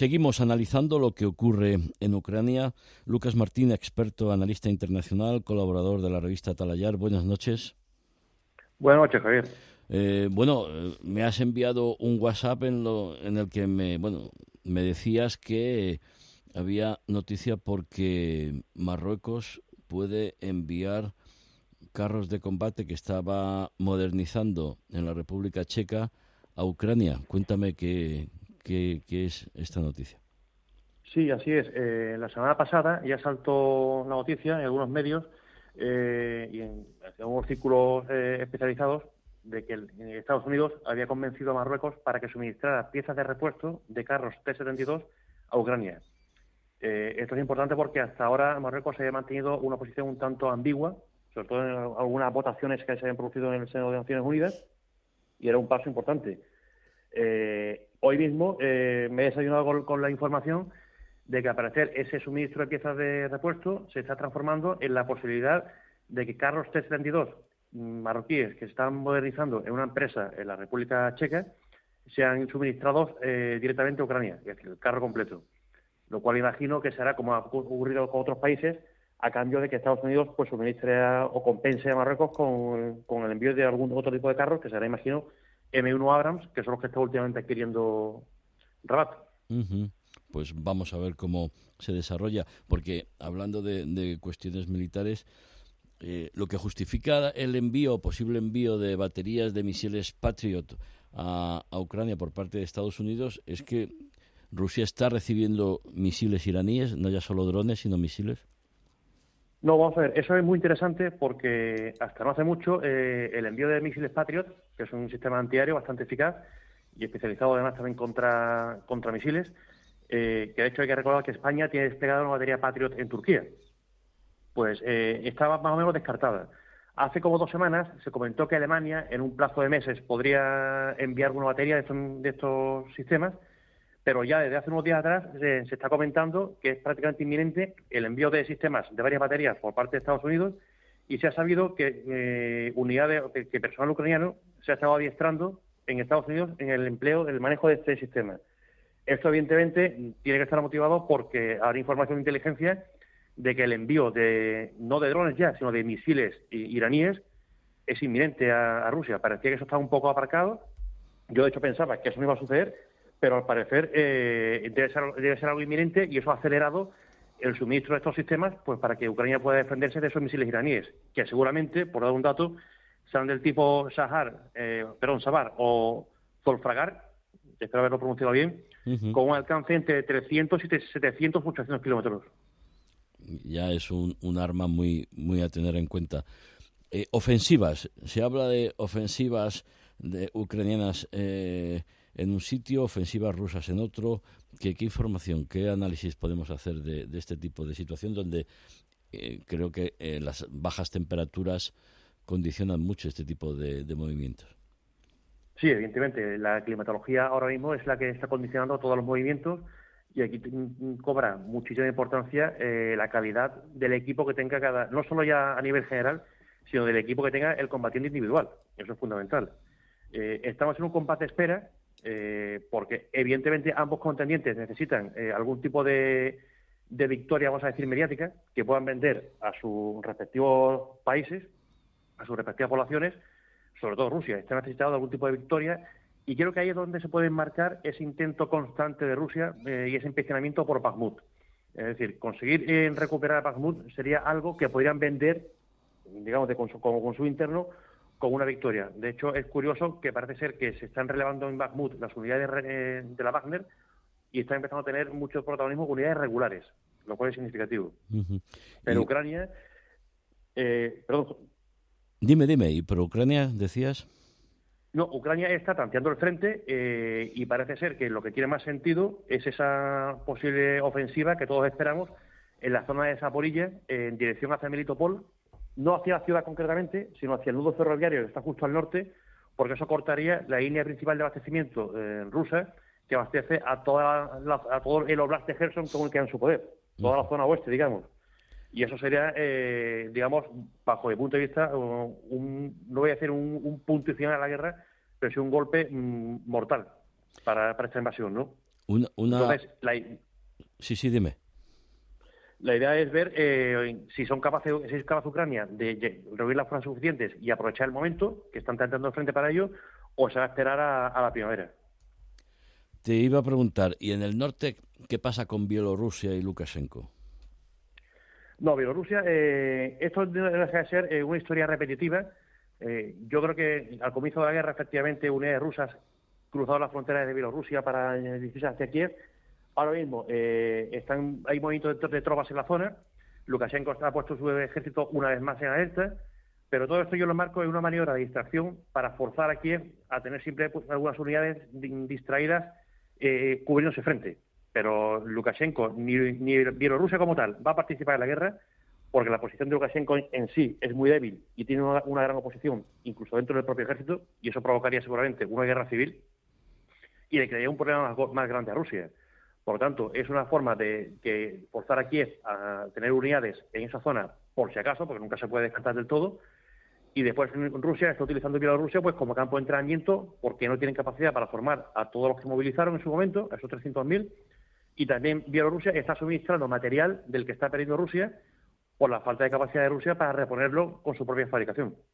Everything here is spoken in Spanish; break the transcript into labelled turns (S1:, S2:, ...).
S1: Seguimos analizando lo que ocurre en Ucrania. Lucas Martín, experto, analista internacional, colaborador de la revista Talayar. Buenas noches.
S2: Buenas noches, Javier.
S1: Eh, bueno, me has enviado un WhatsApp en, lo, en el que me, bueno, me decías que había noticia porque Marruecos puede enviar carros de combate que estaba modernizando en la República Checa a Ucrania. Cuéntame qué, qué, es esta noticia.
S2: Sí, así es. Eh, la semana pasada ya saltó la noticia en algunos medios eh, y en, algunos círculos eh, especializados de que Estados Unidos había convencido a Marruecos para que suministrara piezas de repuesto de carros T-72 a Ucrania. esto es importante porque hasta ahora Marruecos había mantenido una posición un tanto ambigua, sobre todo en algunas votaciones que se habían producido en el Senado de Naciones Unidas, y era un paso importante. Eh, hoy mismo eh, me he desayunado con, la información de que al parecer ese suministro de piezas de repuesto se está transformando en la posibilidad de que carros T-72 marroquíes que están modernizando en una empresa en la República Checa sean suministrados eh, directamente a Ucrania, es decir, el carro completo. Lo cual imagino que será como ha ocurrido con otros países, a cambio de que Estados Unidos pues suministre o compense a Marruecos con, con, el envío de algún otro tipo de carros, que será, imagino, M1 Abrams, que son los que está últimamente adquiriendo Rabat.
S1: Pues vamos a ver cómo se desarrolla, porque hablando de, cuestiones militares, eh, lo que justifica el envío, posible envío de baterías de misiles Patriot a, a Ucrania por parte de Estados Unidos es que Rusia está recibiendo misiles iraníes, no ya solo drones, sino misiles.
S2: No, vamos a ver, eso es muy interesante porque hasta no hace mucho eh, el envío de misiles Patriot, que es un sistema antiaéreo bastante eficaz y especializado además también contra, contra misiles, eh, que de hecho hay que recordar que España tiene desplegada una batería Patriot en Turquía. Pues eh, estaba más o menos descartada. Hace como dos semanas se comentó que Alemania, en un plazo de meses, podría enviar una batería de estos sistemas pero ya desde hace unos días atrás se, está comentando que es prácticamente inminente el envío de sistemas de varias baterías por parte de Estados Unidos y se ha sabido que eh, unidades, que, personal ucraniano se ha estado adiestrando en Estados Unidos en el empleo, el manejo de este sistema. Esto, evidentemente, tiene que estar motivado porque habrá información de inteligencia de que el envío de, no de drones ya, sino de misiles iraníes es inminente a, a Rusia. Parecía que eso estaba un poco aparcado. Yo, de hecho, pensaba que eso no iba a suceder, pero al parecer eh, debe, ser, algo inminente y eso ha acelerado el suministro de estos sistemas pues para que Ucrania pueda defenderse de esos misiles iraníes, que seguramente, por dar un dato, serán del tipo Sahar, eh, perdón, Sabar o Zolfragar, espero haberlo pronunciado bien, con un alcance entre 300 y 700 800 kilómetros.
S1: Ya es un, arma muy, muy a tener en cuenta. Eh, ofensivas, se habla de ofensivas de ucranianas eh, en un sitio, ofensivas rusas en otro. ¿Qué, qué información, qué análisis podemos hacer de, este tipo de situación donde eh, creo que eh, las bajas temperaturas condicionan mucho este tipo de, movimientos?
S2: Sí, evidentemente. La climatología ahora mismo es la que está condicionando todos los movimientos y aquí cobra muchísima importancia eh, la calidad del equipo que tenga cada, no solo ya a nivel general, sino del equipo que tenga el combatiente individual. Eso es fundamental. estamos en un combate espera eh, porque evidentemente ambos contendientes necesitan eh, algún tipo de, victoria, vamos a decir, mediática, que puedan vender a sus respectivos países, a sus respectivas poblaciones, sobre todo Rusia, está necesitado de algún tipo de victoria, y creo que ahí es donde se puede enmarcar ese intento constante de Rusia eh, y ese empecinamiento por Bakhmut. Es decir, conseguir recuperar Bakhmut sería algo que podrían vender, digamos, de como consumo interno, con una victoria. De hecho, es curioso que parece ser que se están relevando en Bakhmut las unidades eh, de la Wagner y están empezando a tener mucho protagonismo unidades regulares, lo cual es significativo. Pero Ucrania, eh, perdón.
S1: Dime, dime, ¿y por Ucrania decías?
S2: No, Ucrania está tanteando el frente eh, y parece ser que lo que tiene más sentido es esa posible ofensiva que todos esperamos en la zona de Zaporilla en dirección hacia Melitopol no hacia la ciudad concretamente, sino hacia el nudo ferroviario que está justo al norte, porque eso cortaría la línea principal de abastecimiento eh, rusa que abastece a, toda a todo el oblast de Gerson como el que en su poder, toda la zona oeste, digamos. Y eso sería, eh, digamos, bajo mi punto de vista, un, no voy a decir un, un punto final a la guerra, pero sí un golpe mm, mortal para, para esta invasión, ¿no?
S1: Una, Entonces, Sí, sí, dime.
S2: La idea es ver eh, si son capaces, si es capaz Ucrania de reunir las fuerzas suficientes y aprovechar el momento que están tratando de frente para ello, o se va a esperar a, la primavera.
S1: Te iba a preguntar, ¿y en el norte qué pasa con Bielorrusia y Lukashenko?
S2: No, Bielorrusia, eh, esto debe ser eh, una historia repetitiva. yo creo que al comienzo de la guerra, efectivamente, unidades rusas cruzaron las fronteras de Bielorrusia para dirigirse hacia Kiev Ahora mismo eh, están, hay movimientos de, tropas en la zona. Lukashenko ha puesto su ejército una vez más en alerta. Pero todo esto yo lo marco en una maniobra de distracción para forzar a Kiev a tener siempre pues, algunas unidades distraídas eh, cubriéndose frente. Pero Lukashenko ni, ni Bielorrusia como tal va a participar en la guerra porque la posición de Lukashenko en sí es muy débil y tiene una, gran oposición, incluso dentro del propio ejército, y eso provocaría seguramente una guerra civil y le crearía un problema más grande a Rusia. Por lo tanto, es una forma de que forzar a Kiev a tener unidades en esa zona, por si acaso, porque nunca se puede descartar del todo, y después Rusia está utilizando Bielorrusia pues como campo de entrenamiento porque no tienen capacidad para formar a todos los que movilizaron en su momento, a esos 300.000, y también Bielorrusia está suministrando material del que está perdiendo Rusia por la falta de capacidad de Rusia para reponerlo con su propia fabricación.